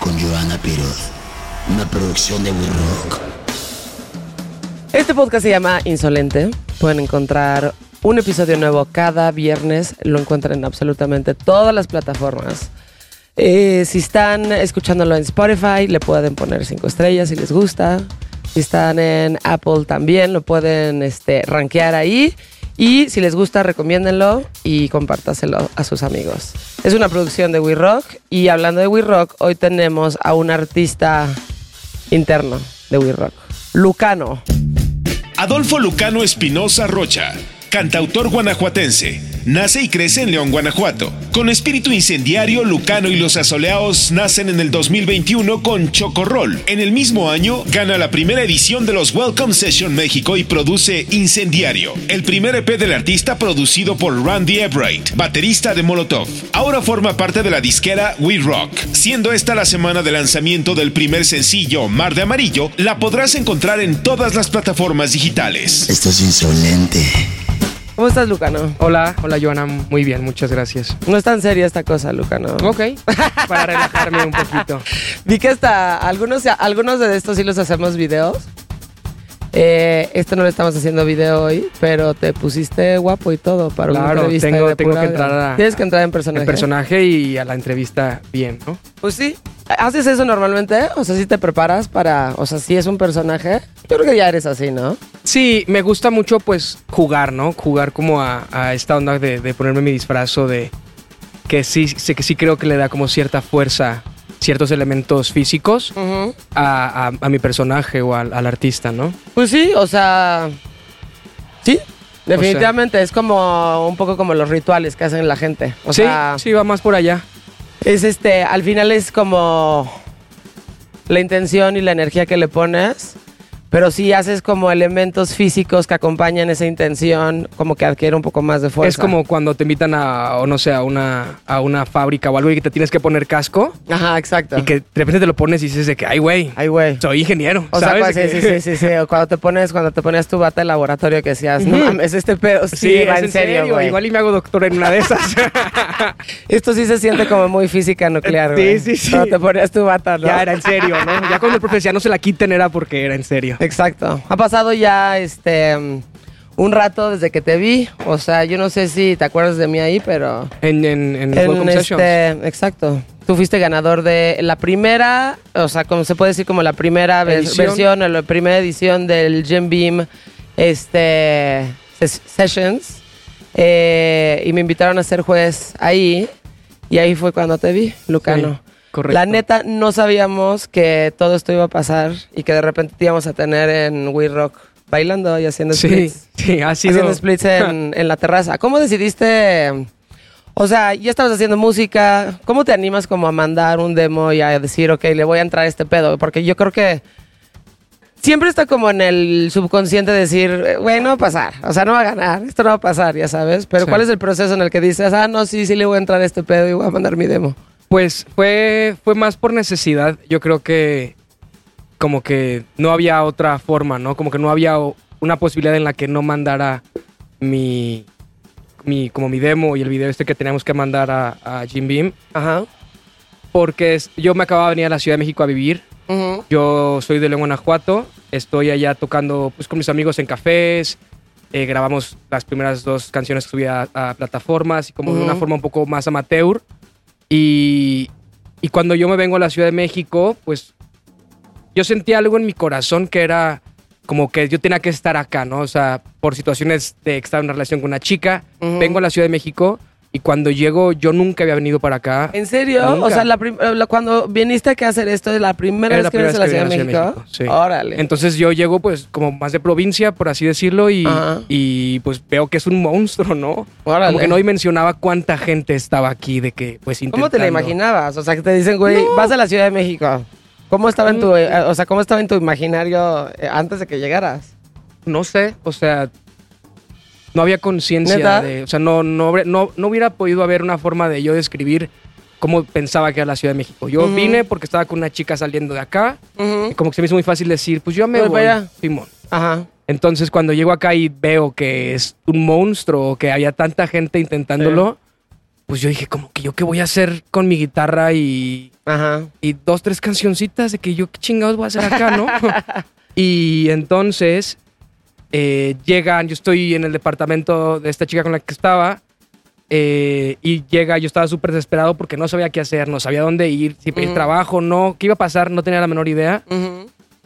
Con Joana Piroz. Una producción de We Rock. Este podcast se llama Insolente. Pueden encontrar un episodio nuevo cada viernes. Lo encuentran en absolutamente todas las plataformas. Eh, si están escuchándolo en Spotify, le pueden poner cinco estrellas si les gusta. Si están en Apple también, lo pueden este, rankear ahí. Y si les gusta, recomiéndenlo y compártaselo a sus amigos. Es una producción de We Rock. Y hablando de We Rock, hoy tenemos a un artista interno de We Rock, Lucano. Adolfo Lucano Espinosa Rocha, cantautor guanajuatense. Nace y crece en León, Guanajuato. Con espíritu incendiario, Lucano y los asoleados nacen en el 2021 con Chocorrol. En el mismo año, gana la primera edición de los Welcome Session México y produce Incendiario, el primer EP del artista producido por Randy Ebright, baterista de Molotov. Ahora forma parte de la disquera We Rock. Siendo esta la semana de lanzamiento del primer sencillo, Mar de Amarillo, la podrás encontrar en todas las plataformas digitales. Esto es insolente. ¿Cómo estás, Lucano? Hola, hola Joana, muy bien, muchas gracias. No es tan seria esta cosa, Lucano. Ok, para relajarme un poquito. Vi que hasta algunos, algunos de estos sí los hacemos videos. Eh, esto no lo estamos haciendo video hoy, pero te pusiste guapo y todo para una Claro, entrevista. tengo, de tengo pura que entrar a, Tienes que entrar en personaje. el personaje y a la entrevista bien, ¿no? Pues sí. ¿Haces eso normalmente? O sea, si te preparas para... O sea, si es un personaje. Yo creo que ya eres así, ¿no? Sí, me gusta mucho pues jugar, ¿no? Jugar como a, a esta onda de, de ponerme mi disfrazo de... Que sí, sí, que sí creo que le da como cierta fuerza, ciertos elementos físicos a, a- a mi personaje o al, al artista, ¿no? Pues sí, o sea... Sí. Definitivamente es como un poco como los rituales que hacen la gente. O sí, sea, sí, va más por allá. Es este, al final es como la intención y la energía que le pones, pero si haces como elementos físicos que acompañan esa intención, como que adquiere un poco más de fuerza. Es como cuando te invitan a, o no sé, a una, a una fábrica o algo y que te tienes que poner casco Ajá, exacto. y que de repente te lo pones y dices de que, ay, güey, Ay, güey. soy ingeniero. O sea, cua- sí, sí, sí, sí, sí. O cuando te pones, cuando te ponías tu bata de laboratorio que decías, no mames, este pedo sí, Sí, va es en serio, güey. Igual y me hago doctor en una de esas. Esto sí se siente como muy física nuclear, Sí, güey. sí, sí. Cuando te ponías tu bata, ¿no? ya era en serio, ¿no? Ya cuando el profe decía no se la quiten era porque era en serio. Exacto. Ha pasado ya este un rato desde que te vi. O sea, yo no sé si te acuerdas de mí ahí, pero. En, en, en, en este, exacto. Tú fuiste ganador de la primera, o sea, como se puede decir, como la primera Edición. versión o la primera edición del Jim Beam este, ses- Sessions. Eh, y me invitaron a ser juez ahí. Y ahí fue cuando te vi, Lucano. Sí, correcto. La neta, no sabíamos que todo esto iba a pasar y que de repente te íbamos a tener en We Rock bailando y haciendo Sí, splits. sí, ha sido... Haciendo splits en, en la terraza. ¿Cómo decidiste? O sea, ya estabas haciendo música. ¿Cómo te animas como a mandar un demo y a decir, ok, le voy a entrar a este pedo? Porque yo creo que siempre está como en el subconsciente decir, eh, güey, no va a pasar. O sea, no va a ganar. Esto no va a pasar, ya sabes. Pero Sí. ¿cuál es el proceso en el que dices, ah, no, sí, sí le voy a entrar a este pedo y voy a mandar mi demo? Pues fue, fue más por necesidad. Yo creo que como que no había otra forma, ¿no? Como que no había una posibilidad en la que no mandara mi, mi como mi demo y el video este que teníamos que mandar a, a Jim Beam. Ajá. Porque yo me acababa de venir a la Ciudad de México a vivir. Yo soy de León, Guanajuato. Estoy allá tocando pues, con mis amigos en cafés. Eh, grabamos las primeras dos canciones que subí a, a plataformas y como de una forma un poco más amateur. Y, y cuando yo me vengo a la Ciudad de México, pues yo sentí algo en mi corazón que era como que yo tenía que estar acá, ¿no? O sea, por situaciones de estar en una relación con una chica, vengo a la Ciudad de México y cuando llego yo nunca había venido para acá. ¿En serio? Nunca. O sea, la eh, la- cuando viniste aquí a hacer esto, ¿es la primera Era vez que vienes a la Ciudad de México? México, sí. Órale. Entonces yo llego pues como más de provincia, por así decirlo, y, pues veo que es un monstruo, ¿no? Órale. Como que no dimensionaba cuánta gente estaba aquí de que pues ¿Cómo te la intentando- imaginabas? O sea, que te dicen, güey, vas a la Ciudad de México. ¿Cómo estaba en tu, eh, o sea, cómo estaba en tu imaginario eh, antes de que llegaras? No sé, o sea, no había conciencia de, o sea, no, no, no, no hubiera podido haber una forma de yo describir cómo pensaba que era la Ciudad de México. Yo Ujú. vine porque estaba con una chica saliendo de acá, y como que se me hizo muy fácil decir, pues yo me Voy voy, para allá. Simón. Ajá. Entonces, cuando llego acá y veo que es un monstruo, que había tanta gente intentándolo, pues yo dije, como que yo qué voy a hacer con mi guitarra y, Ajá. y dos, tres cancioncitas de que yo qué chingados voy a hacer acá, ¿no? y entonces eh, llegan, yo estoy en el departamento de esta chica con la que estaba. eh, y llega, yo estaba súper desesperado porque no sabía qué hacer, no sabía dónde ir, si pedir trabajo, no, qué iba a pasar, no tenía la menor idea.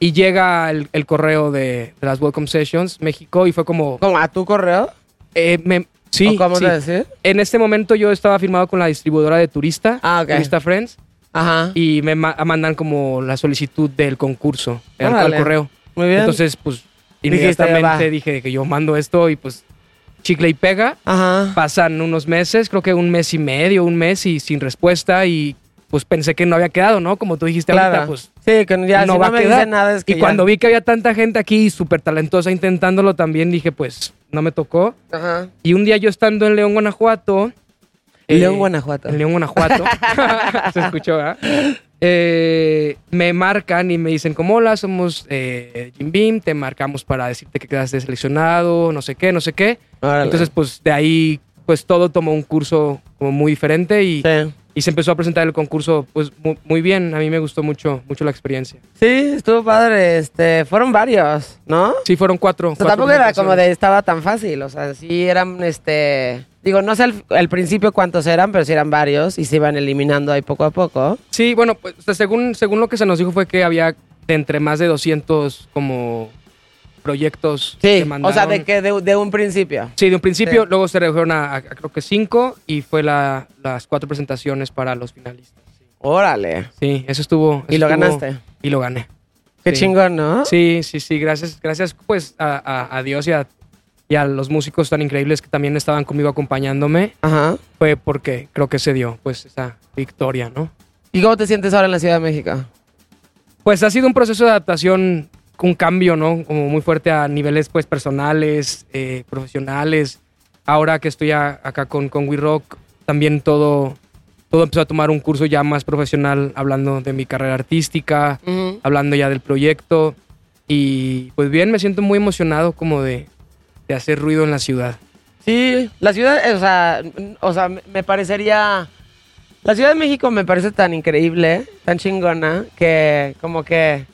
Y llega el, el correo de, de las Welcome Sessions México y fue como, ¿Cómo? ¿A tu correo? eh, me- sí, ¿O cómo sí. decir? En este momento yo estaba firmado con la distribuidora de Turista, Ah. Turista Friends, Ajá. y me ma- mandan como la solicitud del concurso al, correo. Muy bien. Entonces, pues. Inmediatamente dije que yo mando esto y pues, chicle y pega. Ajá. Pasan unos meses, creo que un mes y medio, un mes y sin respuesta y pues pensé que no había quedado, ¿no? Como tú dijiste Claro. ahorita, pues sí, que ya no si va no a me quedar. dice nada es que y ya- cuando vi que había tanta gente aquí súper talentosa intentándolo también, dije, pues no me tocó. Ajá. Y un día yo estando en León, Guanajuato. eh, León, Guanajuato. En León, Guanajuato. Se escuchó, ¿verdad? Eh, me marcan y me dicen, como hola, somos eh, Jim Beam, te marcamos para decirte que quedaste seleccionado, no sé qué, no sé qué. Órale. Entonces, pues de ahí, pues todo tomó un curso como muy diferente y, Sí. y se empezó a presentar el concurso, pues mu- muy, bien. A mí me gustó mucho, mucho la experiencia. Sí, estuvo padre. Este, fueron varios, ¿no? Sí, fueron cuatro. O sea, cuatro tampoco era como de estaba tan fácil. O sea, sí eran, este. Digo, no sé al, al principio cuántos eran, pero sí eran varios y se iban eliminando ahí poco a poco. Sí, bueno, pues sea, según, según lo que se nos dijo fue que había de entre más de 200 como proyectos Sí, que o mandaron. sea, de que de, de un principio. Sí, de un principio, Sí. luego se redujeron a, creo que cinco y fue la, las cuatro presentaciones para los finalistas. Sí, Órale. Sí, eso estuvo. Y lo estuvo- ganaste. Y lo gané. Qué Sí. chingón, ¿no? Sí, sí, sí, gracias, gracias pues a, a- a Dios y a, y a los músicos tan increíbles que también estaban conmigo acompañándome, Ajá. fue porque creo que se dio pues esa victoria, ¿no? ¿Y cómo te sientes ahora en la Ciudad de México? Pues ha sido un proceso de adaptación, un cambio, ¿no? Como muy fuerte a niveles pues personales, eh, profesionales. Ahora que estoy a- acá con, con We Rock, también todo, todo empezó a tomar un curso ya más profesional, hablando de mi carrera artística, hablando ya del proyecto. Y pues bien, me siento muy emocionado como de, de hacer ruido en la ciudad. Sí, la ciudad, eh, o sea, o sea, me parecería... La Ciudad de México me parece tan increíble, tan chingona, que como que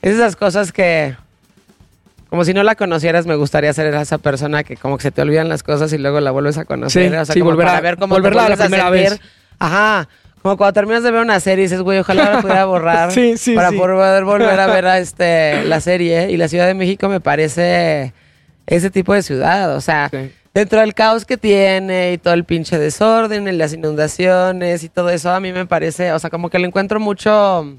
es esas cosas que... Como si no la conocieras, me gustaría ser esa persona que como que se te olvidan las cosas y luego la vuelves a conocer. Sí, o sea, sí, como volver para a- ver cómo te volverla a la primera vez. Ajá. Como cuando terminas de ver una serie y dices, güey, ojalá la pudiera borrar Sí, sí, para poder volver a ver a este, la serie. Y la Ciudad de México me parece ese tipo de ciudad. O sea, Sí. dentro del caos que tiene y todo el pinche desorden y las inundaciones y todo eso, a mí me parece, o sea, como que le encuentro mucho...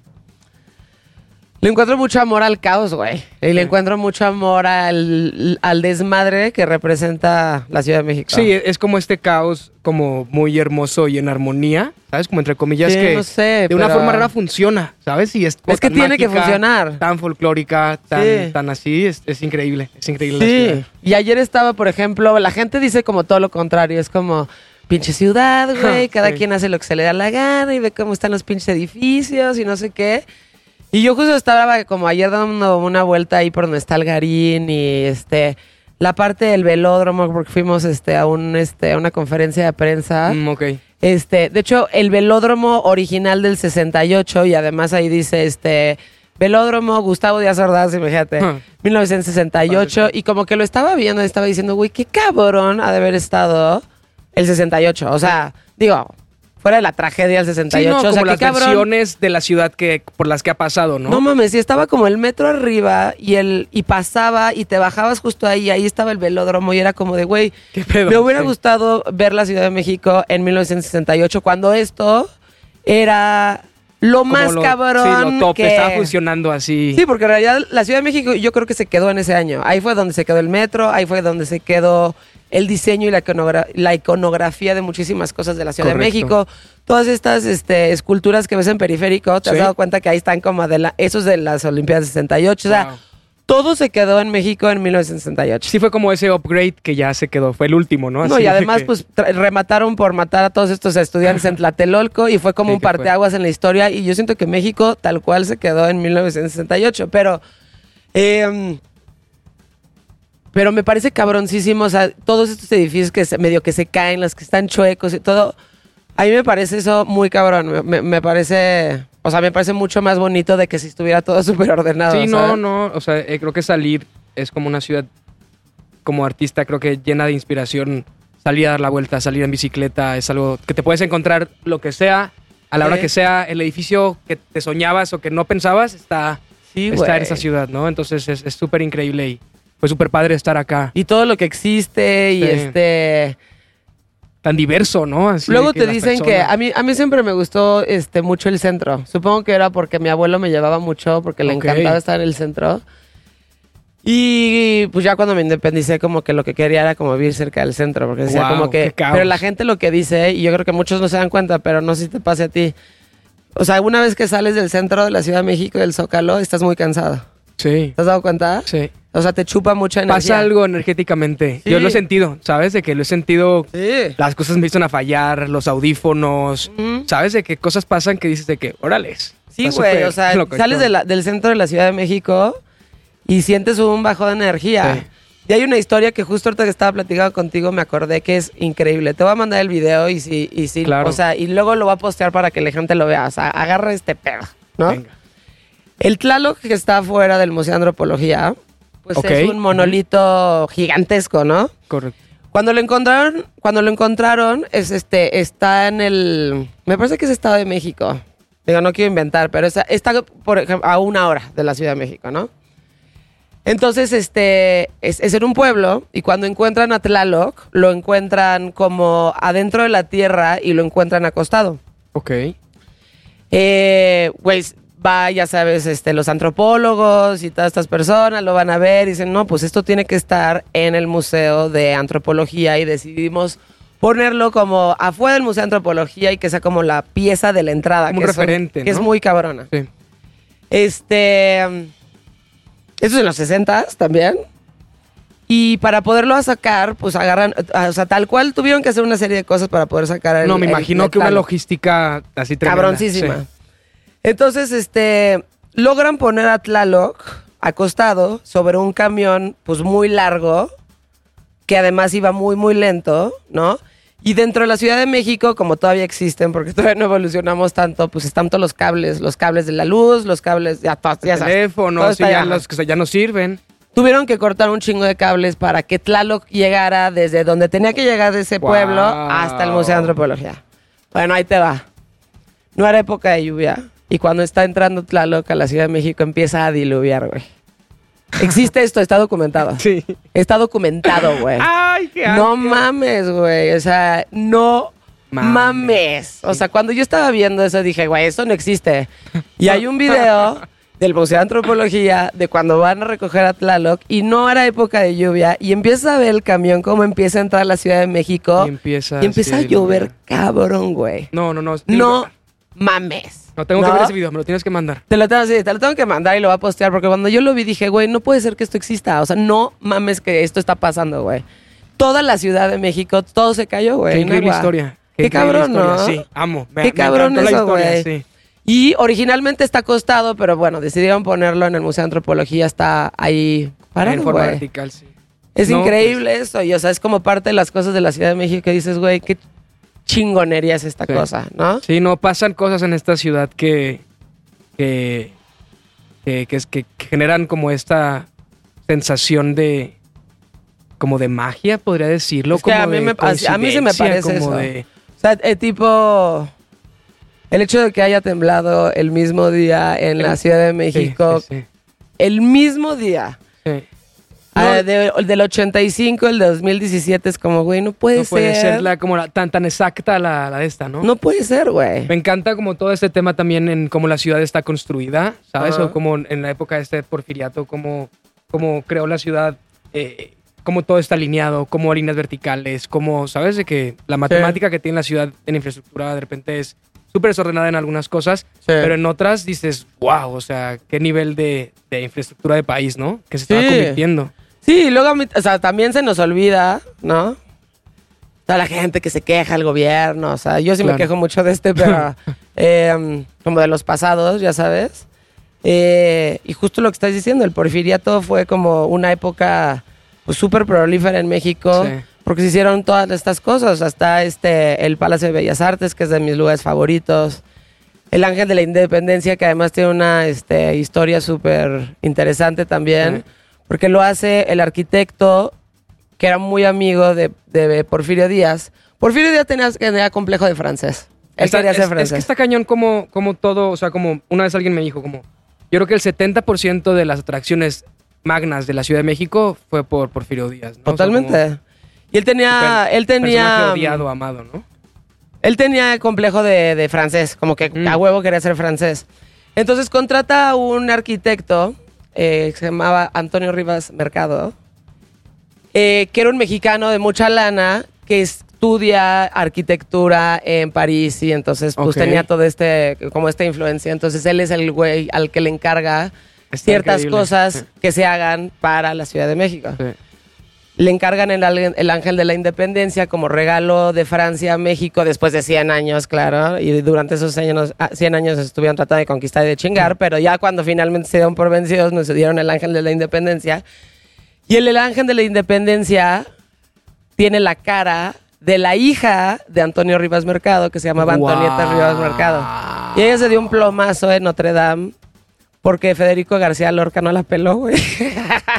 Le encuentro mucho amor al caos, güey. Y le Sí. encuentro mucho amor al, al desmadre que representa la Ciudad de México. Sí, es como este caos como muy hermoso y en armonía, ¿sabes? Como entre comillas Sí, que no sé, de una pero- forma rara funciona, ¿sabes? Y es, Es que tiene que funcionar. Tan folclórica, tan, Sí. tan así, es, es increíble, es increíble la Sí. ciudad. Y ayer estaba, por ejemplo, la gente dice como todo lo contrario. Es como, pinche ciudad, güey. Cada Sí. quien hace lo que se le da la gana y ve cómo están los pinches edificios y no sé qué. Y yo justo estaba como ayer dando una vuelta ahí por donde está el Garín y este la parte del velódromo porque fuimos este a un este a una conferencia de prensa. Mm, ok. Este, de hecho, el velódromo original del 68 y además ahí dice este velódromo Gustavo Díaz Ordaz, imagínate, Ah. 1968 y como que lo estaba viendo y estaba diciendo, güey, qué cabrón ha de haber estado el 68. O sea, digo, fuera de la tragedia del Sí, 68, no, o sea, como las cabrón. versiones de la ciudad que por las que ha pasado, ¿no? ¿no? mames, y estaba como el metro arriba y el y pasaba y te bajabas justo ahí, y ahí estaba el velódromo y era como de, güey, me hubiera Sí. gustado ver la Ciudad de México en 1968 cuando esto era lo Como más lo- cabrón Sí, lo top, que estaba funcionando así. Sí, porque en realidad la Ciudad de México yo creo que se quedó en ese año. Ahí fue donde se quedó el metro, ahí fue donde se quedó el diseño y la, iconogra- la iconografía de muchísimas cosas de la Ciudad de. México. Todas estas este, esculturas que ves en periférico, te has dado cuenta que ahí están como de la, esos de las Olimpiadas 68. O sea, todo se quedó en México en 1968. Sí fue como ese upgrade que ya se quedó, fue el último, ¿no? No, y de además, que- pues, remataron por matar a todos estos estudiantes en Tlatelolco y fue como Sí, un parteaguas en la historia. Y yo siento que México tal cual se quedó en 1968. Pero, em, pero me parece cabroncísimo, o sea, todos estos edificios que se- medio que se caen, los que están chuecos y todo. A mí me parece eso muy cabrón. Me, me- parece. O sea, me parece mucho más bonito de que si estuviera todo súper ordenado. Sí, no, ¿sabes? no. O sea, eh, creo que salir es como una ciudad, como artista, creo que llena de inspiración. Salir a dar la vuelta, salir en bicicleta, es algo que te puedes encontrar lo que sea, a la hora que sea. El edificio que te soñabas o que no pensabas está, Sí, está en esa ciudad, ¿no? Entonces es es súper increíble y fue súper padre estar acá. Y todo lo que existe y Sí. este. Tan diverso, ¿no? Así Luego te dicen que a mí, a mí siempre me gustó este, mucho el centro. Supongo que era porque mi abuelo me llevaba mucho, porque le encantaba estar en el centro. Y pues ya cuando me independicé, como que lo que quería era como vivir cerca del centro, porque decía como que... Pero la gente lo que dice, y yo creo que muchos no se dan cuenta, pero no sé si te pase a ti. O sea, una vez que sales del centro de la Ciudad de México, del Zócalo, estás muy cansado. Sí, ¿Te has dado cuenta? sí. O sea, te chupa mucha energía. Pasa algo energéticamente. Sí. Yo lo he sentido, ¿sabes? De que lo he sentido Sí. las cosas me empiezan a fallar, los audífonos. ¿sabes? De qué cosas pasan que dices de que, órales. Sí, güey, o sea, loco sales esto. de la- del centro de la Ciudad de México y sientes un bajo de energía. Sí. Y hay una historia que justo ahorita que estaba platicando contigo me acordé que es increíble. Te voy a mandar el video y sí, y sí, Claro. o sea, y luego lo voy a postear para que la gente lo vea. O sea, agarra este pedo, ¿no? Venga. El Tlaloc que está fuera del Museo de Antropología, pues es un monolito gigantesco, ¿no? Correcto. Cuando lo encontraron, cuando lo encontraron, es este, está en el, me parece que es Estado de México. Digo, no quiero inventar, pero está, está por ejemplo, a una hora de la Ciudad de México, ¿no? Entonces, este, es, es en un pueblo y cuando encuentran a Tlaloc, lo encuentran como adentro de la tierra y lo encuentran acostado. Ok. Eh, güey, va, ya sabes, este, los antropólogos y todas estas personas lo van a ver y dicen, no, pues esto tiene que estar en el Museo de Antropología y decidimos ponerlo como afuera del Museo de Antropología y que sea como la pieza de la entrada. Que un referente, Que es muy cabrona. Sí. Este. Eso es en los 60 también. Y para poderlo sacar, pues agarran. O sea, tal cual tuvieron que hacer una serie de cosas para poder sacar el. no, me el imagino que una logística así tremenda. Cabroncísima. Sí. Entonces, este, logran poner a Tlaloc acostado sobre un camión, pues muy largo, que además iba muy, muy lento, ¿no? Y dentro de la Ciudad de México, como todavía existen, porque todavía no evolucionamos tanto, pues están todos los cables, los cables de la luz, los cables, ya, sabes, Teléfonos, y ya los que ya no sirven. Tuvieron que cortar un chingo de cables para que Tlaloc llegara desde donde tenía que llegar de ese Wow. pueblo hasta el Museo de Antropología. Bueno, ahí te va. No era época de lluvia. Y cuando está entrando Tlaloc a la Ciudad de México empieza a diluviar, güey. Existe esto, está documentado. Sí. Está documentado, güey. ¡Ay, qué No asco! mames, güey. O sea, no Mames. mames. O sea, cuando yo estaba viendo eso dije, güey, eso no existe. Y hay un video del Museo de Antropología de cuando van a recoger a Tlaloc y no era época de lluvia y empieza a ver el camión cómo empieza a entrar a la Ciudad de México Y empieza, y empieza sí, a llover cabrón, güey. No, no, no. No mames. No, tengo que ver ese video, me lo tienes que mandar. Te lo, tengo, sí, te lo tengo que mandar y lo voy a postear porque cuando yo lo vi dije, güey, no puede ser que esto exista. O sea, no mames que esto está pasando, güey. Toda la Ciudad de México, todo se cayó, güey. Qué increíble historia. Qué, increíble cabrón, historia, ¿no? Sí, amo. Me- Qué me cabrón eso, historia, güey. sí. Y originalmente está acostado, pero bueno, decidieron ponerlo en el Museo de Antropología, está ahí parado, en forma güey. vertical, sí. Es No, pues. increíble eso, y o sea, es como parte de las cosas de la Ciudad de México que dices, güey, qué chingonería es esta Sí. cosa, ¿no? Sí, no, pasan cosas en esta ciudad que. que. que, que es- que- generan como esta sensación de. como de magia, podría decirlo. Es como a mí de me- a- a mí se me parece como eso. de- O sea, eh, tipo, el hecho de que haya temblado el mismo día en la Ciudad de sí, México, sí, el mismo día, sí. Ah, de- del 85, el de 2017, es como, güey, no puede no puede ser. ser la, como la- tan, tan exacta la, la de esta, ¿no? No puede ser, güey. Me encanta como todo este tema también en cómo la ciudad está construida, ¿sabes? O como en la época de este porfiriato, cómo, cómo creó la ciudad, eh, cómo todo está alineado, cómo líneas verticales, cómo, ¿sabes? De que la matemática que tiene la ciudad en infraestructura de repente es súper desordenada en algunas cosas, pero en otras dices, wow, o sea, qué nivel de, de infraestructura de país, ¿no? Que se Sí. convirtiendo. Sí, y luego, a mí- o sea, también se nos olvida, ¿no? Toda la gente que se queja al gobierno, o sea, yo sí me quejo mucho de este, pero eh, como de los pasados, ya sabes. Eh, y justo lo que estás diciendo, el porfiriato fue como una época pues, súper prolífera en México, Sí. porque se hicieron todas estas cosas. Hasta este, el Palacio de Bellas Artes, que es de mis lugares favoritos. El Ángel de la Independencia, que además tiene una este, historia súper interesante también, Sí. Porque lo hace el arquitecto que era muy amigo de, de Porfirio Díaz. Porfirio Díaz tenía, tenía complejo de francés. Él Está- quería ser es, es francés. que está cañón como, como todo, o sea, como una vez alguien me dijo, como, yo creo que el 70% de las atracciones magnas de la Ciudad de México fue por Porfirio Díaz, ¿no? O sea, Totalmente. como y él tenía, per- él tenía, personaje odiado, amado, ¿no? él tenía complejo de, de francés, como que Mm. a huevo quería ser francés. Entonces contrata a un arquitecto eh, que se llamaba Antonio Rivas Mercado, eh, que era un mexicano de mucha lana que estudia arquitectura en París y entonces pues tenía todo este, como esta influencia. Entonces él es el güey al que le encarga Está ciertas increíble. cosas que se hagan para la Ciudad de México. Sí. Le encargan el, Ángel de la Independencia como regalo de Francia a México después de 100 años, claro. Y durante esos años, ah, 100 años estuvieron tratando de conquistar y de chingar, pero ya cuando finalmente se dieron por vencidos, nos dieron el Ángel de la Independencia. Y el, el Ángel de la Independencia tiene la cara de la hija de Antonio Rivas Mercado, que se llamaba Antonieta. Rivas Mercado. Y ella se dio un plomazo en Notre Dame porque Federico García Lorca no la peló, güey.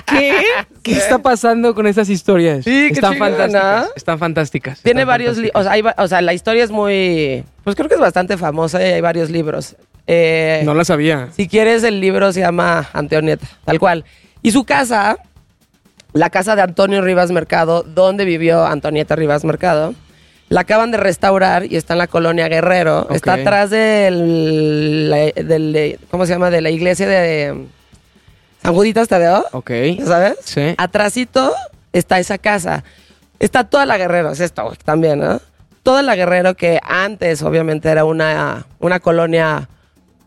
¿Qué? ¿Qué está pasando con esas historias? Sí, qué Están fantásticas. Están fantásticas. Tiene están varios o, fantásticas. sea, hay va- o sea, la historia es muy, pues creo que es bastante famosa y hay varios libros. Eh, No la sabía. Si quieres, el libro se llama Antonieta, tal cual. Y su casa, la casa de Antonio Rivas Mercado, donde vivió Antonieta Rivas Mercado, la acaban de restaurar y está en la colonia Guerrero. Está atrás del, la- del- ¿cómo se llama? De la iglesia de San Juditas Tadeo, Ok. ¿ya ¿sabes? Sí. Atrásito está esa casa. Está toda la Guerrero, es esto también, ¿no? Toda la Guerrero que antes obviamente era una, una colonia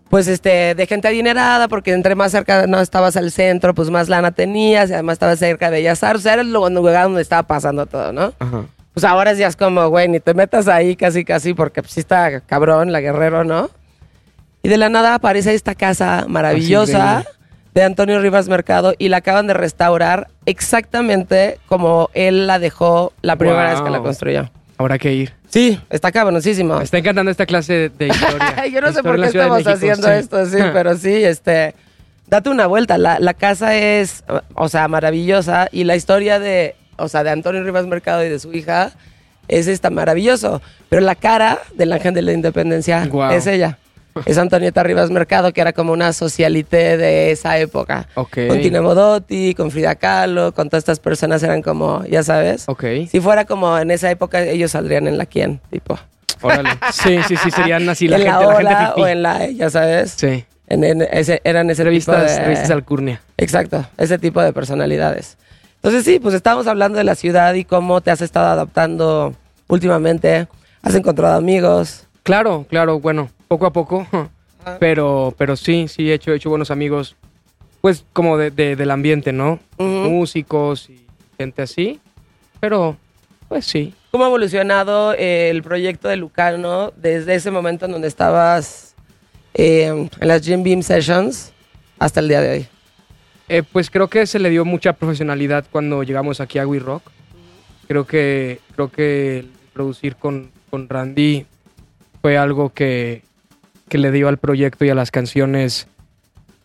pues este de gente adinerada porque entre más cerca no estabas al centro, pues más lana tenías y además estabas cerca de Artes, o sea, era el lugar donde estaba pasando todo, ¿no? Ajá. Pues ahora ya es como, güey, ni te metas ahí casi casi porque pues, sí está cabrón la Guerrero, ¿no? Y de la nada aparece esta casa maravillosa increíble. de Antonio Rivas Mercado y la acaban de restaurar exactamente como él la dejó la primera vez que la construyó. Habrá que ir. Sí, está cabroncísimo. Me está encantando esta clase de historia. Yo no sé por qué estamos haciendo sí. esto, sí, pero sí, este, date una vuelta. La, la casa es, o sea, maravillosa y la historia de, o sea, de Antonio Rivas Mercado y de su hija es esta maravilloso. Pero la cara del ángel de la independencia es ella. Es Antonieta Rivas Mercado, que era como una socialité de esa época. Ok. Con Tina Modotti, con Frida Kahlo, con todas estas personas eran como, ya sabes. Ok. Si fuera como en esa época, ellos saldrían en la quién, tipo. Órale. Sí, sí, sí, serían así la en gente, la la ola gente o en la, ya sabes. Sí. En, en ese, eran ese Revistas, tipo de... revistas Alcurnia. Exacto, ese tipo de personalidades. Entonces sí, pues estábamos hablando de la ciudad y cómo te has estado adaptando últimamente. Has encontrado amigos. Claro, claro, bueno, poco a poco. Pero, pero sí, sí, he hecho, he hecho buenos amigos. Pues como de, de- del ambiente, ¿no? Ujú. Músicos y gente así. Pero, pues sí. ¿Cómo ha evolucionado el proyecto de Lucano desde ese momento en donde estabas eh, en las Jim Beam Sessions hasta el día de hoy? Eh, pues creo que se le dio mucha profesionalidad cuando llegamos aquí a We Rock. Creo que, creo que producir con, con Randy fue algo que, que le dio al proyecto y a las canciones,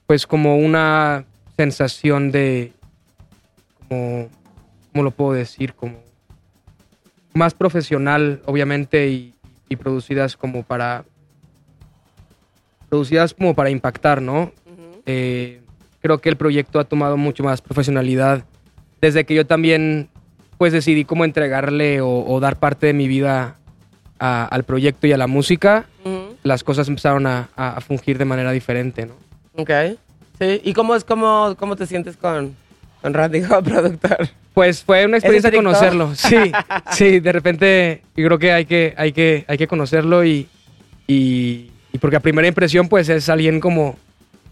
pues como una sensación de, como, ¿cómo lo puedo decir? Como más profesional, obviamente, y, y producidas como para, producidas como para impactar, ¿no? Eh, creo que el proyecto ha tomado mucho más profesionalidad desde que yo también pues decidí cómo entregarle o, o dar parte de mi vida a- al proyecto y a la música, las cosas empezaron a, a- a fungir de manera diferente, ¿no? Ok. Sí. ¿Y cómo es cómo, cómo te sientes con, con Randy como productor? Pues fue una experiencia conocerlo. Sí, sí, de repente yo creo que hay que, hay que, hay que conocerlo y, y, y porque a primera impresión pues es alguien como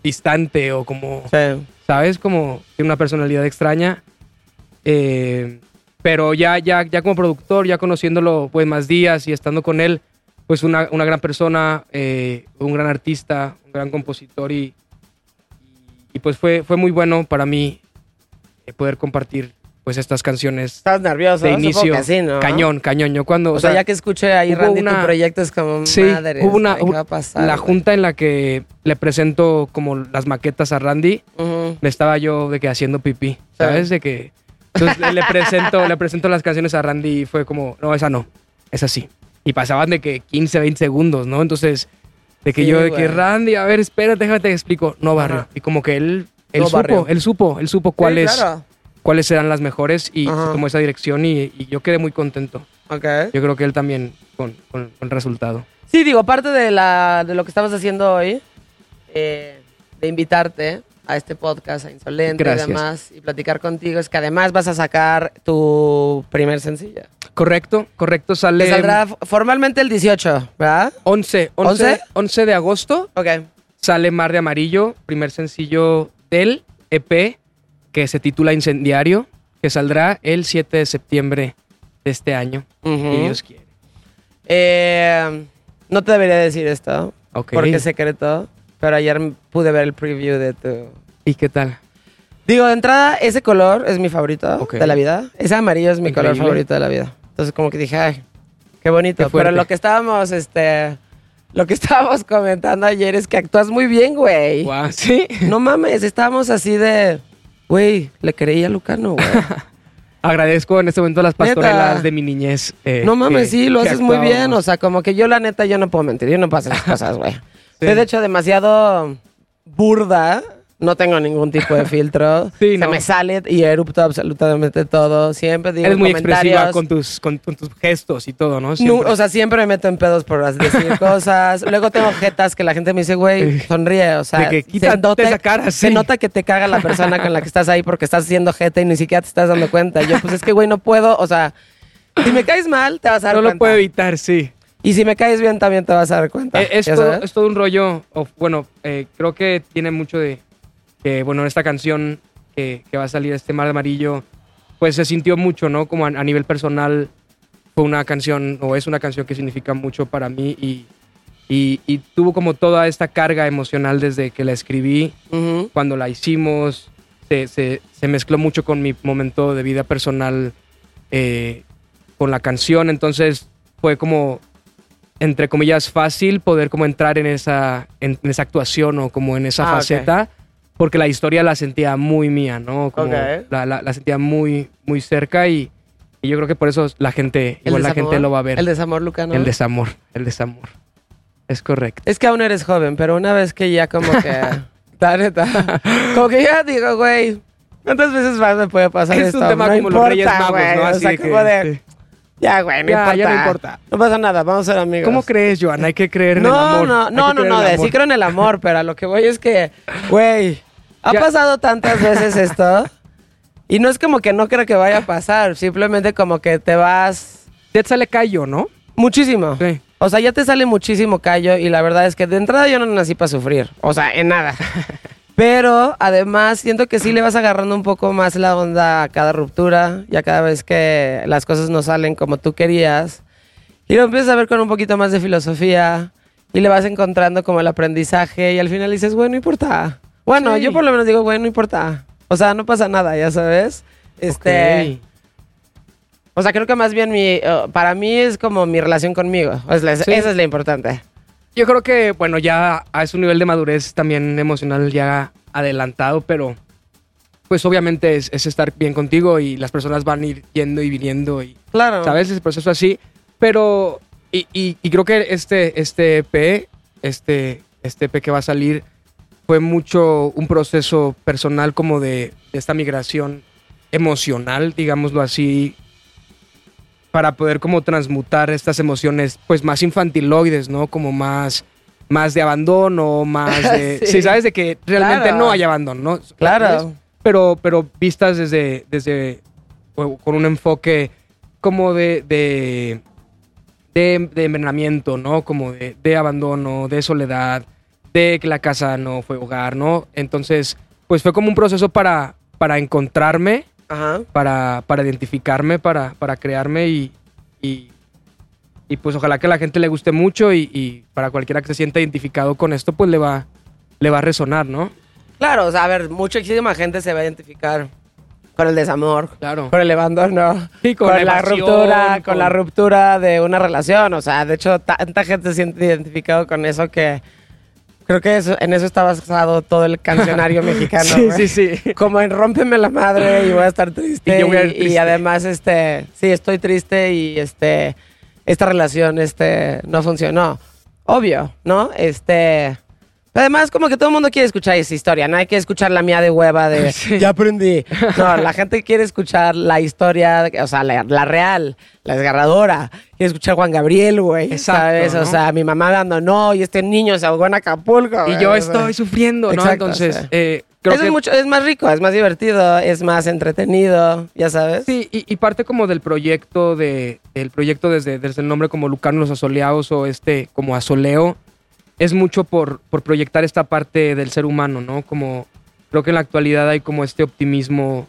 distante o como, Sí. ¿sabes? Como tiene una personalidad extraña. Eh, pero ya, ya, ya como productor, ya conociéndolo pues más días y estando con él, pues una, una gran persona, eh, un gran artista, un gran compositor y, y, pues fue, fue muy bueno para mí eh, poder compartir pues estas canciones Estás nervioso, de inicio. que sí, ¿no? Cañón, cañón. Yo cuando. O, sea, ya que escuché ahí Randy tu una- proyecto es como Sí, madre. hubo una, ¿qué va a pasar, la güey? junta en la que le presento como las maquetas a Randy, Ujú. le estaba yo de que haciendo pipí, ¿sabes? De que entonces le- presento, le presento las canciones a Randy y fue como, no, esa no, esa sí. Y pasaban de que 15, 20 segundos, ¿no? Entonces, de que Sí, yo, de que. Randy, a ver, espérate, déjame te explico. No, barrio. Ajá. Y como que él, él No, supo, barrio. él supo, él supo Sí, cuáles, claro. Cuáles eran las mejores y Ajá. se tomó esa dirección y, y yo quedé muy contento. Ok. Yo creo que él también con, con, con el resultado. Sí, digo, parte de, la, de lo que estamos haciendo hoy, eh, de invitarte a este podcast, a Insolente Gracias. y demás, y platicar contigo, es que además vas a sacar tu primer sencillo. Correcto, correcto, Que sale saldrá formalmente el 18, ¿verdad? 11, 11, ¿11? 11 de agosto. Ok. sale Mar de Amarillo, primer sencillo del EP que se titula Incendiario, que saldrá el 7 de septiembre de este año, si Dios quiere. Eh, no te debería decir esto, porque es secreto, pero ayer pude ver el preview de tu... ¿Y qué tal? Digo, de entrada, ese color es mi favorito de la vida. Ese amarillo es mi color favorito de la vida. Entonces, como que dije, ay, qué bonito. Qué pero lo que estábamos, este... Lo que estábamos comentando ayer es que actúas muy bien, güey. Guau, ¿Sí? No mames, estábamos así de... Güey, le creí a Lucano, güey. Agradezco en este momento las Neta. pastorelas de mi niñez. eh, No mames, que- sí, lo haces muy bien. O sea, como que yo, la neta, yo no puedo mentir. Yo no hacer esas cosas, güey. Sí. Soy, de hecho, demasiado burda. No tengo ningún tipo de filtro. Sí, Se no. me sale y erupto absolutamente todo. Siempre digo Eres muy comentarios. expresiva con tus, con, con tus gestos y todo, ¿no? O sea, siempre me meto en pedos por decir cosas. Luego tengo jetas que la gente me dice, güey, sonríe. O sea, De que se nota- esa cara, se sí. nota que te caga la persona con la que estás ahí porque estás haciendo jeta y ni siquiera te estás dando cuenta. Yo, pues es que, güey, no puedo. O sea, si me caes mal, te vas a dar no cuenta. lo puedo evitar, sí. Y si me caes bien, también te vas a dar cuenta. Eh, es, ¿ya todo, sabes? es todo un rollo, o, bueno, eh, creo que tiene mucho de que, bueno, esta canción que, que va a salir, este Mar de Amarillo, pues se sintió mucho, ¿no? Como a, a nivel personal fue una canción, o es una canción que significa mucho para mí y, y, y tuvo como toda esta carga emocional desde que la escribí, cuando la hicimos, se, se- se mezcló mucho con mi momento de vida personal eh, con la canción, entonces fue como, entre comillas, fácil poder como entrar en esa, en, en esa actuación o como en esa Ah, faceta, porque la historia la sentía muy mía, ¿no? Como Ok. la, la- la sentía muy, muy cerca y, y yo creo que por eso la gente, ¿El igual la gente lo va a ver. El desamor, Lucano. El desamor, el desamor. Es correcto. Es que aún eres joven, pero una vez que ya como que... la neta. Como que ya digo, güey, ¿cuántas veces más me puede pasar Es esto? un tema no como importa, los Reyes Magos, güey. ¿no? O Así sea, de que- como de... sí. Ya, güey, no Ya, importa. ya no importa. No pasa nada, vamos a ser amigos. ¿Cómo crees, Joan? Hay que creer en el No, amor. no, no, no, no, el amor. sí creo en el amor, pero a lo que voy es que, güey, ha Ya- pasado tantas veces esto y no es como que no creo que vaya a pasar, simplemente como que te vas Te sale callo, ¿no? muchísimo. Sí. O sea, ya te sale muchísimo callo y la verdad es que de entrada yo no nací para sufrir, o sea, en nada. Pero además siento que sí le vas agarrando un poco más la onda a cada ruptura, ya cada vez que las cosas no salen como tú querías. Y lo empiezas a ver con un poquito más de filosofía y le vas encontrando como el aprendizaje y al final dices, bueno, no importa. Bueno, Sí. yo por lo menos digo, bueno, no importa. O sea, no pasa nada, ya sabes. Este, o sea, creo que más bien mi, eh, para mí es como mi relación conmigo. Es Sí. Esa es la importante. Yo creo que, bueno, ya a ese nivel de madurez también emocional ya adelantado, pero pues obviamente es, es estar bien contigo y las personas van a ir yendo y viniendo y, Claro. ¿sabes? Ese proceso así. Pero, y, y- y creo que este, este EP, este, este EP que va a salir, fue mucho un proceso personal como de, de esta migración emocional, digámoslo así, para poder como transmutar estas emociones pues más infantiloides, ¿no? Como más, más de abandono, más de... Sí. sí. ¿sabes? De que realmente Claro. no hay abandono, ¿no? Claro. Pero, pero vistas desde, desde, con un enfoque como de, de, de, de envenenamiento, ¿no? Como de, de abandono, de soledad, de que la casa no fue hogar, ¿no? Entonces, pues fue como un proceso para, para encontrarme Ajá. para, para identificarme, para, para crearme y, y, y, pues ojalá que a la gente le guste mucho y, y para cualquiera que se sienta identificado con esto, pues le va, le va a resonar, ¿no? Claro, o sea, a ver, muchísima gente se va a identificar con el desamor, Claro. con el abandono, Sí, con con, la evasión, ruptura, con... con- la ruptura de una relación. O sea, de hecho, tanta gente se siente identificado con eso que creo que eso- en eso está basado todo el cancionario mexicano. Sí, sí, sí. Como en rómpeme la madre y voy a estar triste. Y yo voy a y, triste. además, este, sí, estoy triste y este, esta relación, este, no funcionó. Obvio, ¿no? Este. Pero Además, como que todo el mundo quiere escuchar esa historia, no hay que escuchar la mía de hueva de Sí. ya aprendí. No, la gente quiere escuchar la historia, o sea, la, la real, la desgarradora. Quiere escuchar Juan Gabriel, güey. Exacto, ¿Sabes? O ¿no? sea, mi mamá me abandonó y este niño se ahogó en Acapulco. Y yo o estoy sufriendo, ¿no? Exacto, Entonces, sí. eh, creo Eso que es, mucho, es más rico, es más divertido, es más entretenido, ya sabes. Sí, y, y parte como del proyecto de el proyecto desde, desde el nombre como Lucano los Asoleados o este como Asoleo es mucho por, por proyectar esta parte del ser humano, ¿no? Como creo que en la actualidad hay como este optimismo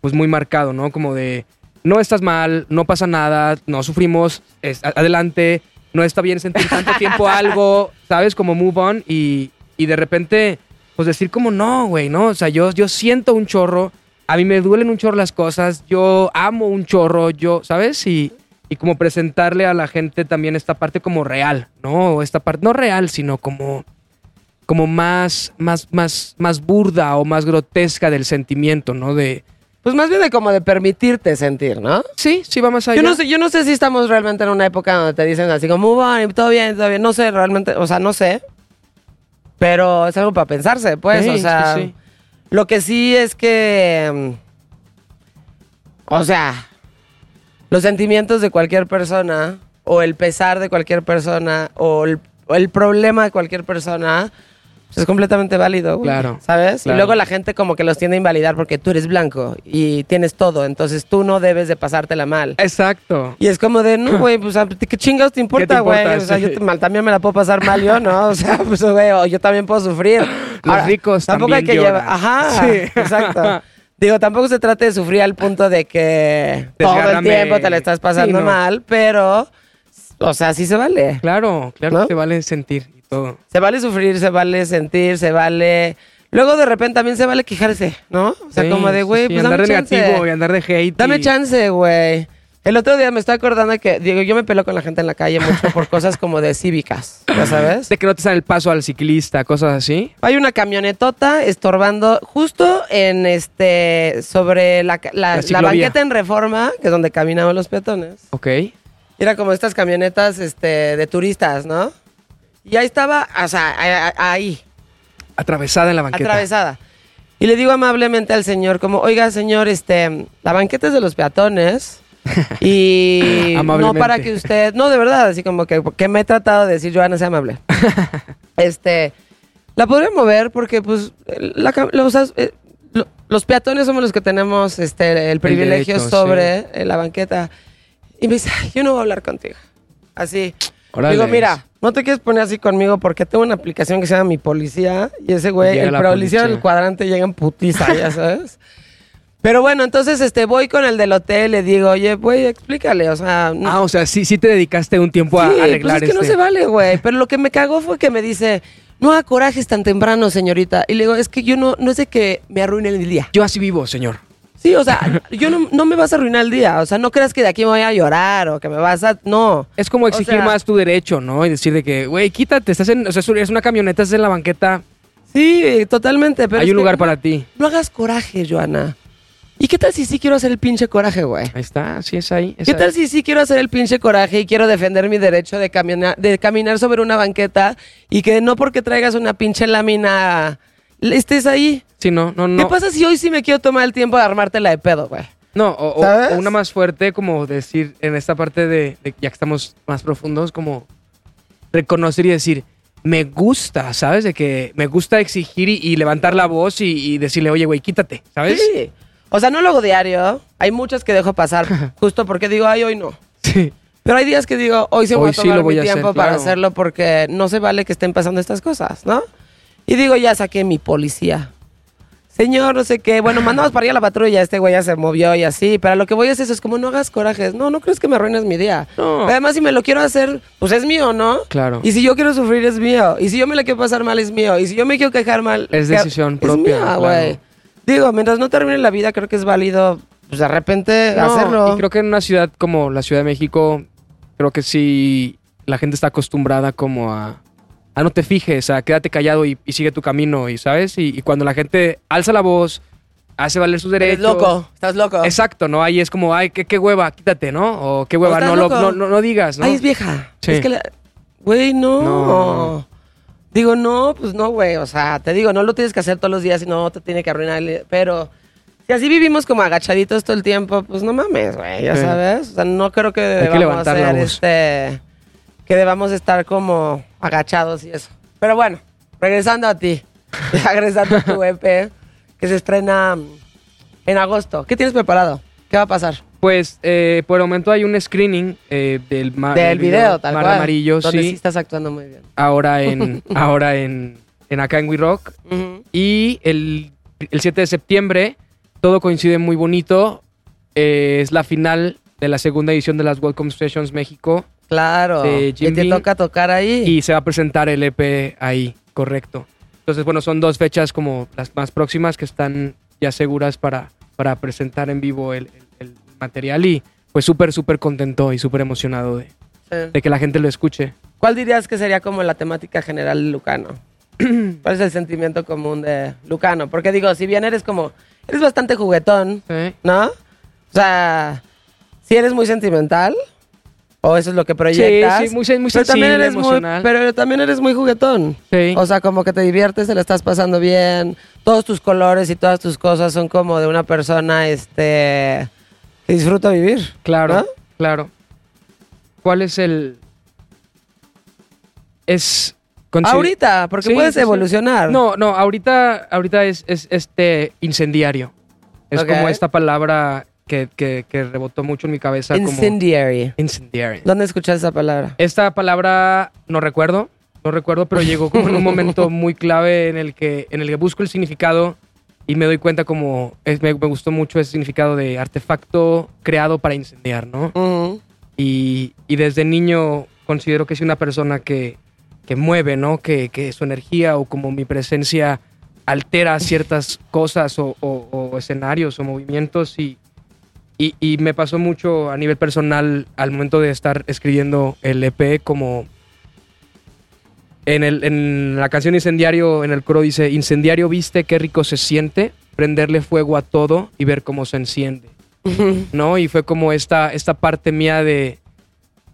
pues muy marcado, ¿no? Como de no estás mal, no pasa nada, no sufrimos, es- adelante, no está bien sentir tanto tiempo algo, ¿sabes? Como move on y, y de repente pues decir como no, güey, ¿no? O sea, yo, yo siento un chorro, a mí me duelen un chorro las cosas, yo amo un chorro, yo, ¿sabes? Y, y como presentarle a la gente también esta parte como real, ¿no? Esta parte, no real, sino como, como más, más, más, más burda o más grotesca del sentimiento, ¿no? De, Pues más bien de como de permitirte sentir, ¿no? sí, sí, vamos allá. Yo no, sé, yo no sé si estamos realmente en una época donde te dicen así como, "Move on, y todo bien, todo bien. No sé, realmente, o sea, no sé. Pero es algo para pensarse, pues. Sí, o sea, sí, sí. lo que sí es que. mm, O sea, los sentimientos de cualquier persona, o el pesar de cualquier persona, o el, o el problema de cualquier persona. pues es completamente válido, güey, Claro, ¿Sabes? claro. Y luego la gente como que los tiende a invalidar porque tú eres blanco y tienes todo, entonces tú no debes de pasártela mal. Exacto. Y es como de, no, güey, pues, ¿a ti ¿qué chingados te importa, güey? O sea, Sí. yo te- mal, también me la puedo pasar mal yo, ¿no? O sea, pues, güey, yo también puedo sufrir. Los ricos tampoco hay que llevar, ajá, Sí. exacto. Digo, tampoco se trata de sufrir al punto de que todo el tiempo te la estás pasando Sí, no. mal, pero, o sea, sí se vale. Claro, claro ¿No? que te vale sentir y todo. Se vale sufrir, se vale sentir, se vale... Luego de repente también se vale quejarse, ¿no? O sea, Sí, como de, güey, sí, pues andar dame de chance. negativo y andar de hate. Dame y- chance, güey. El otro día me estoy acordando que, digo, yo me peleo con la gente en la calle mucho por cosas como de cívicas, ¿ya sabes? De que no te sale el paso al ciclista, cosas así. Hay una camionetota estorbando justo en este, sobre la, la, La banqueta en reforma, que es donde caminaban los peatones. Ok. Era como estas camionetas este, de turistas, ¿no? Y ahí estaba, o sea, ahí, Atravesada en la banqueta. atravesada. Y le digo amablemente al señor, como, oiga, señor, este, la banqueta es de los peatones. Y no para que usted, no, de verdad, así como que, que me he tratado de decir, Joana, sea amable. este, la podría mover porque, pues, la cam- los, eh, lo- los peatones somos los que tenemos este, el privilegio derecho, sobre eh, la banqueta. Y me dice, "Ay, yo no voy a hablar contigo. Así. Órale. Digo, mira, no te quieres poner así conmigo porque tengo una aplicación que se llama Mi Policía y ese güey, Llega el la policía del cuadrante llega en putiza, ya sabes. Pero bueno, entonces este voy con el del hotel, le digo, oye, güey, explícale, o sea, no- Ah, o sea, sí, sí te dedicaste un tiempo a arreglar pues es que no este- se vale, güey. Pero lo que me cagó fue que me dice, no haga corajes tan temprano, señorita. Y le digo, es que yo no, no de que me arruine el día. Yo así vivo, señor. Sí, o sea, yo no, no me vas a arruinar el día. O sea, no creas que de aquí me voy a llorar o que me vas a. No. Es como O exigir sea- más tu derecho, ¿no? Y decir de que, güey, quítate, estás en, o sea, es una camioneta, estás en la banqueta, Sí, totalmente. Pero hay un lugar para ti. No hagas coraje, Joana. ¿Y qué tal si sí quiero hacer el pinche coraje, güey? Ahí está, sí es ahí. es ¿Qué ahí. tal si sí quiero hacer el pinche coraje y quiero defender mi derecho de caminar, de caminar sobre una banqueta y que no porque traigas una pinche lámina estés ahí? Sí, no, no, no. ¿Qué pasa si hoy sí me quiero tomar el tiempo de armártela de pedo, güey? No, o, o- ¿Sabes? o una más fuerte, como decir, en esta parte de, de- ya que estamos más profundos, como reconocer y decir, me gusta, ¿sabes? De que me gusta exigir y, y levantar la voz y, y decirle, oye, güey, quítate, ¿sabes? Sí. O sea, no lo hago diario. Hay muchas que dejo pasar justo porque digo, ay, hoy no. Sí. Pero hay días que digo, hoy se voy Hoy a sí tomar lo voy mi a hacer, tiempo para claro. hacerlo porque no se vale que estén pasando estas cosas, ¿no? Y digo, ya saqué mi policía. Señor, no sé qué. Bueno, mandamos para allá la patrulla. Este güey ya se movió y así. Pero lo que voy es eso. Es como, no hagas corajes. No, no crees que me arruines mi día. No. Además, si me lo quiero hacer, pues es mío, ¿no? Claro. Y si yo quiero sufrir, es mío. Y si yo me la quiero pasar mal, es mío. Y si yo me quiero quejar mal... Es decisión Es propia, mía, claro. Digo, mientras no termine la vida, creo que es válido, pues de repente, No, hacerlo. Y creo que en una ciudad como la Ciudad de México, creo que sí la gente está acostumbrada como a, a no te fijes, a quédate callado y, y sigue tu camino, y ¿sabes? Y, y cuando la gente alza la voz, hace valer sus derechos. loco, estás loco. Exacto, ¿no? Ahí es como, ay, qué, qué hueva, quítate, ¿no? O qué hueva, estás no, lo, no, no, no digas, ¿no? Ay, es vieja. Sí. Es que la... Güey, no. No. Digo, no, pues no, güey. O sea, te digo, no lo tienes que hacer todos los días y no te tiene que arruinar. el- Pero si así vivimos como agachaditos todo el tiempo, pues no mames, güey, ya Sí. sabes. O sea, no creo que debamos hacer este... Que debamos estar como agachados y eso. Pero bueno, regresando a ti. regresando a tu EP, que se estrena en agosto. ¿Qué tienes preparado? ¿Qué va a pasar? Pues eh, por el momento hay un screening eh, del, ma- Del video, tal Mar cual. Amarillo, donde sí sí. estás actuando muy bien. Ahora en, ahora en, en acá en We Rock. Y el, el 7 de septiembre, todo coincide muy bonito. Eh, es la final de la segunda edición de las Welcome Sessions México. Claro. de y te toca tocar ahí. Y se va a presentar el EP ahí, correcto. Entonces, bueno, son dos fechas como las más próximas que están ya seguras para, para presentar en vivo el material. Y pues súper, súper contento y súper emocionado de, Sí. de que la gente lo escuche. ¿Cuál dirías que sería como la temática general de Lucano? ¿Cuál es el sentimiento común de Lucano? Porque digo, si bien eres como, eres bastante juguetón, Sí. ¿no? O sea, si eres muy sentimental, o eso es lo que proyectas. sí, muy sen- muy pero también eres muy, pero también eres muy juguetón. Sí. O sea, como que te diviertes, te la estás pasando bien, todos tus colores y todas tus cosas son como de una persona, este, disfruta vivir. Claro, claro. ¿Cuál es el...? Es... Ahorita, porque Sí, puedes sí, evolucionar. No, no, ahorita, ahorita es, es este incendiario. Es como esta palabra que, que- que rebotó mucho en mi cabeza como... Incendiary. Incendiary. ¿Dónde escuchaste esa palabra? Esta palabra no recuerdo, no recuerdo, pero llegó como en un momento muy clave en el que, en el que busco el significado y me doy cuenta como es- me, me gustó mucho ese significado de artefacto creado para incendiar, ¿no? Y, y desde niño considero que soy una persona que, que mueve, ¿no? Que, que su energía o como mi presencia altera ciertas cosas o, o- o escenarios o movimientos y, y, y me pasó mucho a nivel personal al momento de estar escribiendo el EP como en, el, en la canción Incendiario, en el coro dice, Incendiario viste qué rico se siente prenderle fuego a todo y ver cómo se enciende. ¿no? Y fue como esta, esta parte mía de,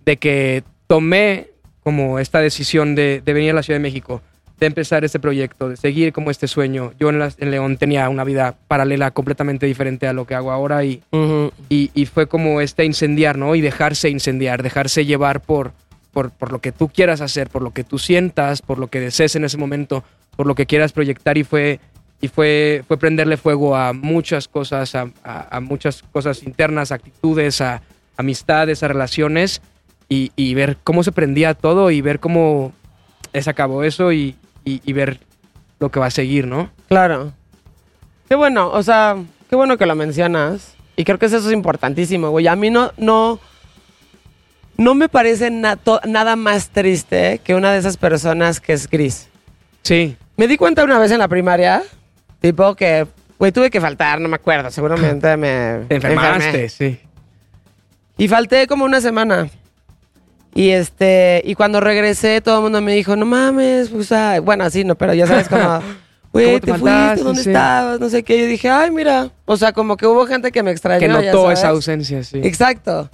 de que tomé como esta decisión de, de venir a la Ciudad de México, de empezar este proyecto, de seguir como este sueño. Yo en, la- en León tenía una vida paralela completamente diferente a lo que hago ahora y, Ujú. y, y fue como este incendiar, ¿no? Y dejarse incendiar, dejarse llevar por, por, por lo que tú quieras hacer, por lo que tú sientas, por lo que desees en ese momento, por lo que quieras proyectar y fue, y fue, fue prenderle fuego a muchas cosas, a, a- muchas cosas internas, actitudes, a amistades, a relaciones y, y ver cómo se prendía todo y ver cómo se acabó eso y, y- y ver lo que va a seguir, ¿no? Claro. Qué bueno, o sea, qué bueno que lo mencionas. Y creo que eso es importantísimo, güey. A mí no, no, no me parece na- nada más triste que una de esas personas que es gris. Sí, Me di cuenta una vez en la primaria, tipo que, güey, tuve que faltar, no me acuerdo, seguramente me... te me enfermaste, enfermé. sí. Y falté como una semana. Y este, y cuando regresé, todo el mundo me dijo, no mames, o sea, bueno, así no, pero ya sabes como, güey, ¿Cómo te, te fuiste? ¿dónde Sí. estabas? No sé qué. Yo dije, ay, mira, o sea, como que hubo gente que me extrañó. Que ya notó sabes. esa ausencia, sí. Exacto.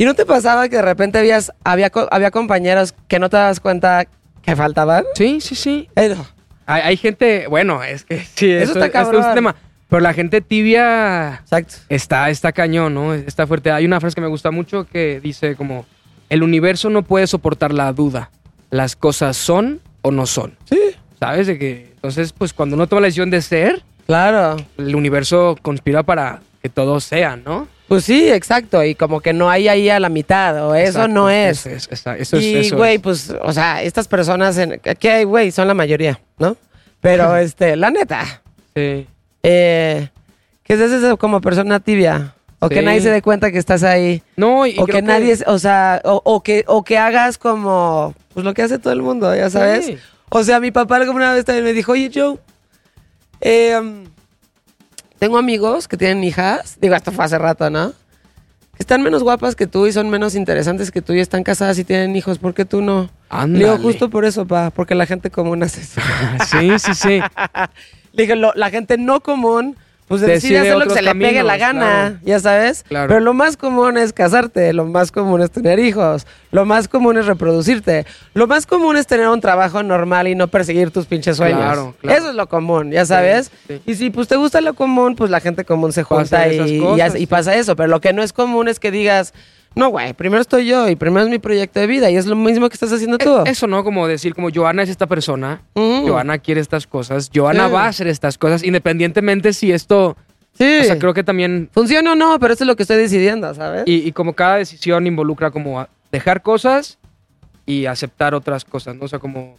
¿Y no te pasaba que de repente habías, había, había compañeros que no te das cuenta que faltaban? Sí, sí, sí. Eh, Hay, hay gente, bueno, es que sí, Eso está esto- esto es un tema. Pero la gente tibia Exacto. está, está cañón, ¿no? Está fuerte. Hay una frase que me gusta mucho que dice como, el universo no puede soportar la duda. Las cosas son o no son. Sí. ¿Sabes? De que, entonces, pues cuando uno toma la decisión de ser, Claro. el universo conspira para que todos sean, ¿no? Pues sí, exacto. Y como que no hay ahí a la mitad, o eso Exacto, no es. Eso es, eso es- y, eso güey, es. pues, o sea, estas personas, en, que hay, güey, son la mayoría, ¿no? Pero, este, la neta, Sí. eh, que seas esa como persona tibia, o que nadie se dé cuenta que estás ahí, No, y o que nadie, es- o sea, o, o que, o que hagas como, pues lo que hace todo el mundo, ya sabes. Sí. O sea, mi papá alguna vez también me dijo, oye, Joe, eh, tengo amigos que tienen hijas, digo, esto fue hace rato, ¿no? Están menos guapas que tú y son menos interesantes que tú y están casadas y tienen hijos, ¿por qué tú no? Le digo, justo por eso, pa, porque la gente común hace eso. sí, sí, sí. Le lo- la gente no común, pues Decide decide hacer lo que se le pegue la gana, claro. ya sabes. Claro. Pero lo más común es casarte, lo más común es tener hijos, lo más común es reproducirte, lo más común es tener un trabajo normal y no perseguir tus pinches sueños. Claro. Eso es lo común, ya sabes. sí. Y si pues te gusta lo común, pues la gente común se junta y, y pasa eso. Pero lo que no es común es que digas, no, güey, primero estoy yo y primero es mi proyecto de vida y es lo mismo que estás haciendo tú. Eso, ¿no? Como decir, como Joana es esta persona, Mm. Joana quiere estas cosas, Joana Sí. va a hacer estas cosas, independientemente si esto. Sí. O sea, creo que también. Funciona o no, pero eso es lo que estoy decidiendo, ¿sabes? Y, y como cada decisión involucra como dejar cosas y aceptar otras cosas, ¿no? O sea, como,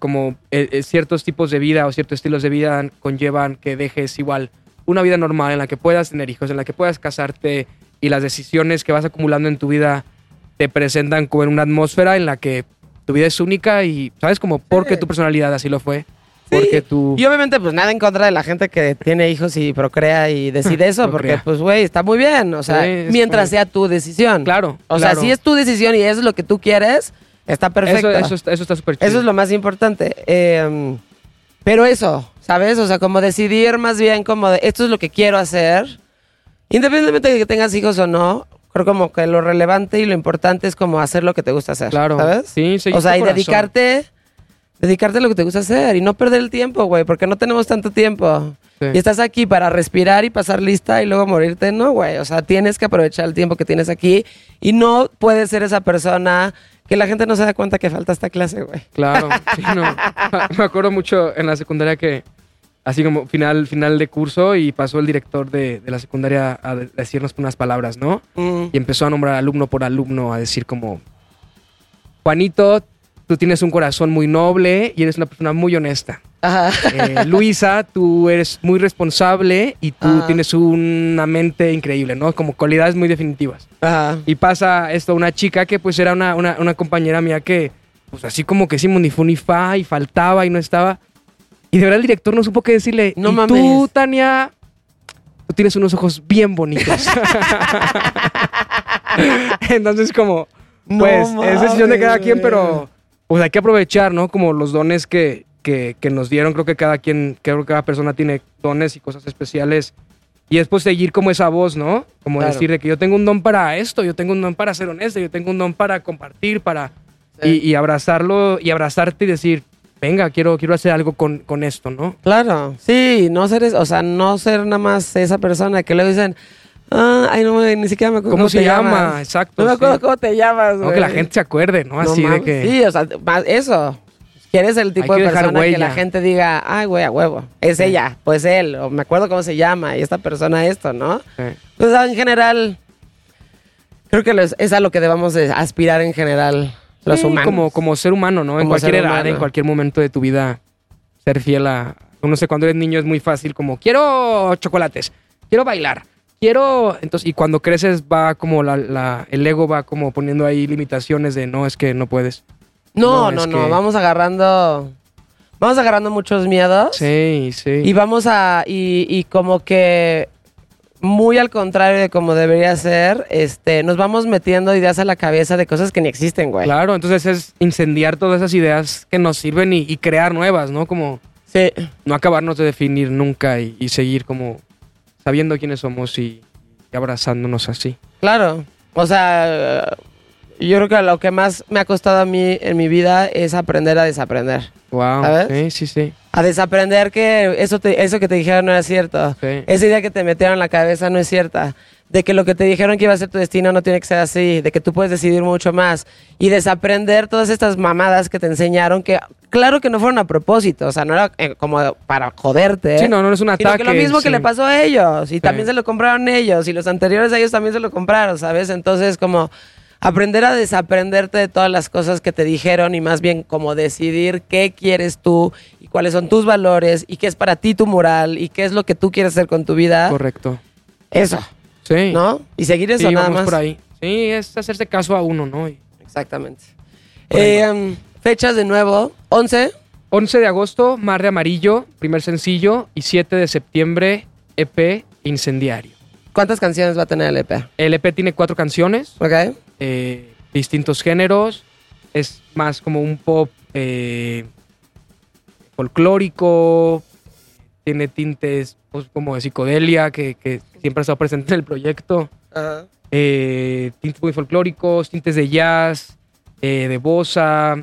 como eh, eh, ciertos tipos de vida o ciertos estilos de vida conllevan que dejes igual una vida normal en la que puedas tener hijos, en la que puedas casarte y las decisiones que vas acumulando en tu vida te presentan como en una atmósfera en la que tu vida es única y, ¿sabes? Como porque tu personalidad así lo fue. Sí. Porque tú... Y obviamente, pues nada en contra de la gente que tiene hijos y procrea y decide eso, porque pues, güey, está muy bien. O sea, Sí, mientras sea tu decisión. Claro, O sea, si es tu decisión y eso es lo que tú quieres, está perfecto. Eso, eso, está- eso está súper chido. Eso es lo más importante. Eh, pero eso, ¿sabes? O sea, como decidir más bien como de esto es lo que quiero hacer. Independientemente de que tengas hijos o no, creo como que lo relevante y lo importante es como hacer lo que te gusta hacer. Claro. ¿Sabes? Sí, O sea, y corazón. dedicarte, dedicarte a lo que te gusta hacer y no perder el tiempo, güey, porque no tenemos tanto tiempo. Sí. Y estás aquí para respirar y pasar lista y luego morirte, no, güey. O sea, tienes que aprovechar el tiempo que tienes aquí y no puedes ser esa persona que la gente no se da cuenta que falta esta clase, güey. Claro, sí, no. Me acuerdo mucho en la secundaria que, así como final, final de curso, y pasó el director de, de la secundaria a de- decirnos unas palabras, ¿no? Mm. Y empezó a nombrar alumno por alumno, a decir como, Juanito, tú tienes un corazón muy noble y eres una persona muy honesta. Ajá. Eh, Luisa, tú eres muy responsable y tú Ajá. tienes una mente increíble, ¿no? Como cualidades muy definitivas. Ajá. Y pasa esto a una chica que pues era una, una, una compañera mía que pues así como que fu ni fa y faltaba y no estaba. Y de verdad el director no supo qué decirle. No y mames. tú, Tania, tú tienes unos ojos bien bonitos. Entonces como, No pues es decisión de cada quien, pero pues hay que aprovechar, ¿no? Como los dones que, que, que nos dieron. Creo que cada quien, creo que cada persona tiene dones y cosas especiales. Y después seguir como esa voz, ¿no? Como Claro. decir de que yo tengo un don para esto, yo tengo un don para ser honesto, yo tengo un don para compartir, para... Sí. Y, y abrazarlo y abrazarte y decir, venga, quiero, quiero hacer algo con, con esto, ¿no? Claro, sí, no ser, o sea, no ser nada más esa persona que luego dicen, ah, ay, no, me- ni siquiera me acuerdo ¿Cómo cómo, se te llama? llamas. Exacto, No me acuerdo sí. cómo te llamas, No, güey. que la gente se acuerde, ¿no? No Así de que... Sí, o sea, más eso. Quieres el tipo Hay de persona que la gente diga, ay, güey, a huevo, es ella, pues él, o me acuerdo cómo se llama, y esta persona esto, ¿no? Sí. Pues en general, creo que es a lo que debamos de aspirar en general los Sí, humanos. Como, como ser humano, ¿no? en cualquier edad, humano. en cualquier momento de tu vida, ser fiel a... No sé, cuando eres niño es muy fácil como, quiero chocolates, quiero bailar, quiero... Entonces, y cuando creces va como la, la- el ego va como poniendo ahí limitaciones de, no, es que no puedes. No, No, no, es no, que- vamos agarrando, vamos agarrando muchos miedos. Sí, sí. Y vamos a, y, y como que muy al contrario de como debería ser, este, nos vamos metiendo ideas a la cabeza de cosas que ni existen, güey. Claro, entonces es incendiar todas esas ideas que nos sirven y, y crear nuevas, ¿no? Como Sí. no acabarnos de definir nunca y, y seguir como sabiendo quiénes somos y, y abrazándonos así. Claro. O sea, yo creo que lo que más me ha costado a mí en mi vida es aprender a desaprender. Wow. ¿Sabes? Sí, sí, sí. A desaprender que eso, te- eso que te dijeron no era cierto. Sí. Esa idea que te metieron en la cabeza no es cierta. De que lo que te dijeron que iba a ser tu destino no tiene que ser así. De que tú puedes decidir mucho más. Y desaprender todas estas mamadas que te enseñaron que, claro que no fueron a propósito. O sea, no era eh, como para joderte. Sí, no, no es un ataque. que lo mismo que sí. le pasó a ellos. Y también se lo compraron ellos. Y los anteriores a ellos también se lo compraron, ¿sabes? Entonces, como aprender a desaprenderte de todas las cosas que te dijeron y más bien como decidir qué quieres tú y cuáles son tus valores y qué es para ti tu moral y qué es lo que tú quieres hacer con tu vida. Correcto. Eso, Sí. ¿no? Y seguir eso sí, nada vamos más. por ahí. Sí, es hacerse caso a uno, ¿no? Exactamente. Eh, fechas de nuevo, 11. 11 de agosto, Mar de Amarillo, primer sencillo, y 7 de septiembre, EP Incendiario. ¿Cuántas canciones va a tener el EP? El EP tiene cuatro canciones, ¿Ok? Eh, distintos géneros. Es más como un pop eh, folclórico. Tiene tintes pues, como de psicodelia, que, que siempre ha estado presente en el proyecto. Ajá. eh, tintes muy folclóricos, tintes de jazz, de bossa,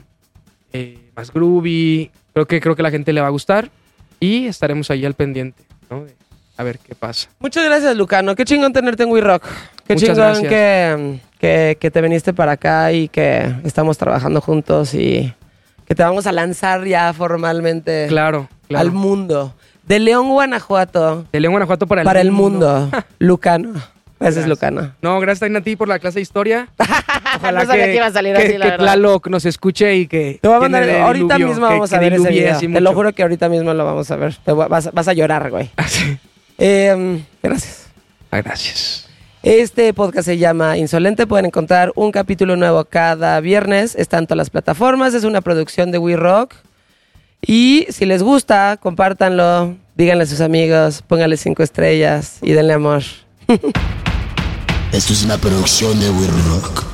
más groovy. Creo que, creo que la gente le va a gustar y estaremos ahí al pendiente, a ver qué pasa. Muchas gracias, Lucano. Qué chingón tenerte en We Rock. Qué Muchas chingón gracias. que, que, que te viniste para acá y que estamos trabajando juntos y que te vamos a lanzar ya formalmente Claro, claro. al mundo. De León, Guanajuato, de León, Guanajuato para el para el mundo. Lucano. Gracias. Lucano. No, gracias también a ti por la clase de historia. No sabía que iba a salir que, así, la que verdad. Tlaloc nos escuche y que... Te voy a que mandar, ahorita diluvio, mismo que- vamos que a ver ese video. Te lo juro que ahorita mismo lo vamos a ver. Te voy- vas, vas a llorar, güey. Así. Eh, gracias. Ah, gracias. Este podcast se llama Insolente. Pueden encontrar un capítulo nuevo cada viernes. Está en todas las plataformas. Es una producción de We Rock. Y si les gusta, compártanlo. Díganle a sus amigos. Pónganle cinco estrellas y denle amor. Esto es una producción de We Rock.